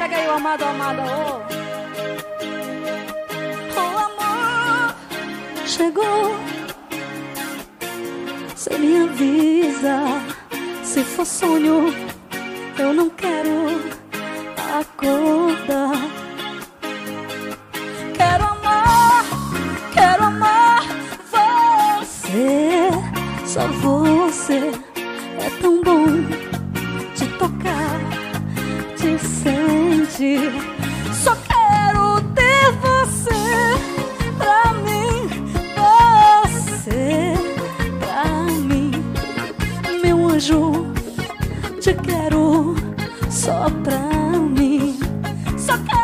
Pega aí o amado, amada, ô. O amor chegou. Você me avisa. Se for sonho, eu não quero Só quero ter você pra mim, você pra mim, meu anjo. Te quero só pra mim. Só quero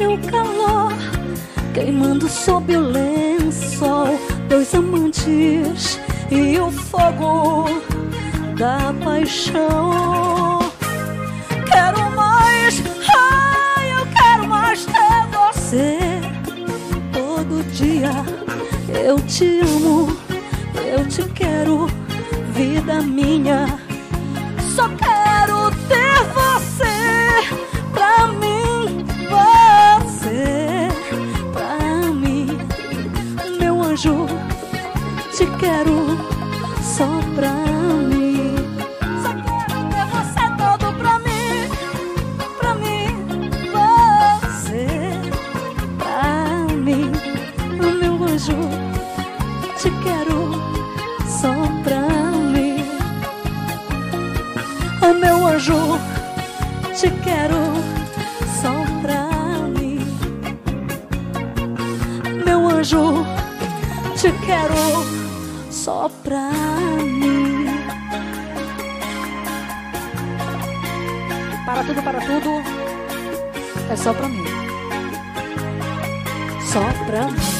teu calor queimando sob o lençol. Dois amantes e o fogo da paixão. Quero mais, ai, eu quero mais ter você. Todo dia eu te amo, eu te quero, vida minha. Só quero Meu anjo, te quero só pra mim. Meu anjo, te quero só pra mim. Para tudo, para tudo. É só pra mim. Só pra mim.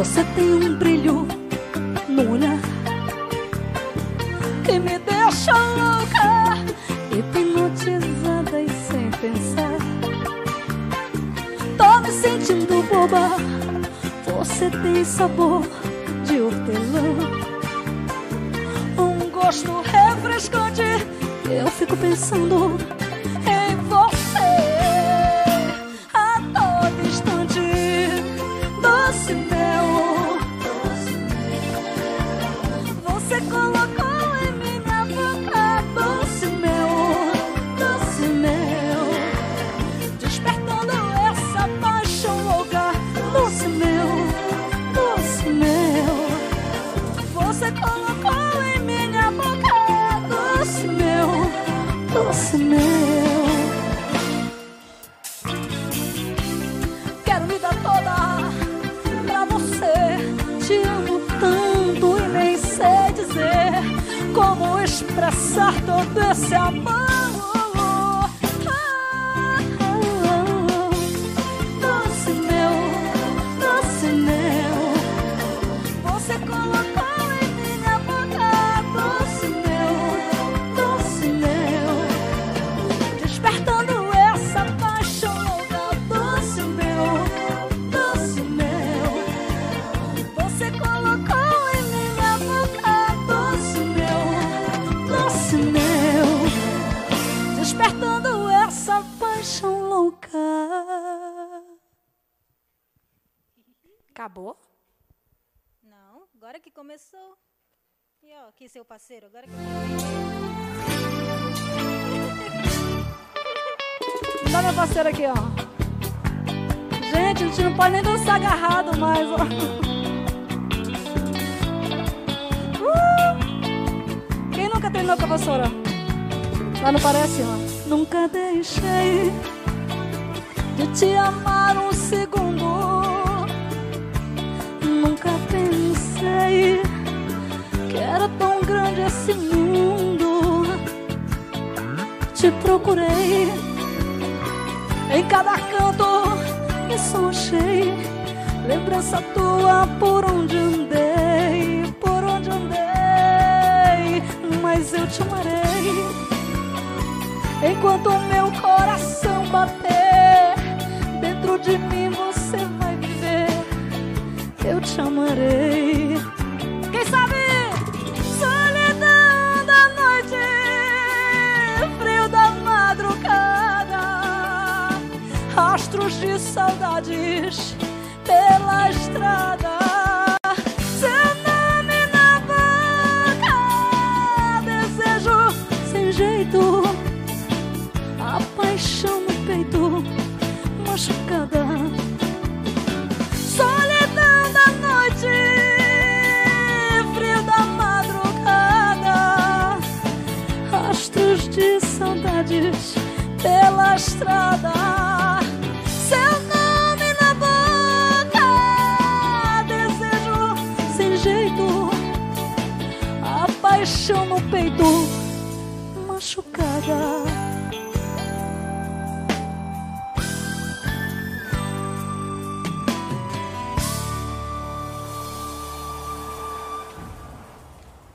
Você tem um brilho no olhar que me deixa louca, hipnotizada e sem pensar. Tô me sentindo boba. Você tem sabor de hortelã, um gosto refrescante. Eu fico pensando doce mel. Quero vida toda pra você. Te amo tanto e nem sei dizer como expressar todo esse amor. Acabou? Não, agora que começou. E ó, aqui seu parceiro, agora que Dá meu parceiro aqui, ó. Gente, a gente não pode nem dançar agarrado mais, ó. Uh! Quem nunca treinou com a vassoura? Lá não parece, ó. Nunca deixei de te amar um segundo. Nunca pensei que era tão grande esse mundo. Te procurei em cada canto e só achei lembrança tua por onde andei, por onde andei. Mas eu te amarei enquanto o meu coração bater dentro de mim. Eu te amarei. Quem sabe? Solidão da noite, frio da madrugada, rastros de saudades pela estrada. Seu estrada. Seu nome na boca, desejo sem jeito, a paixão no peito, machucada.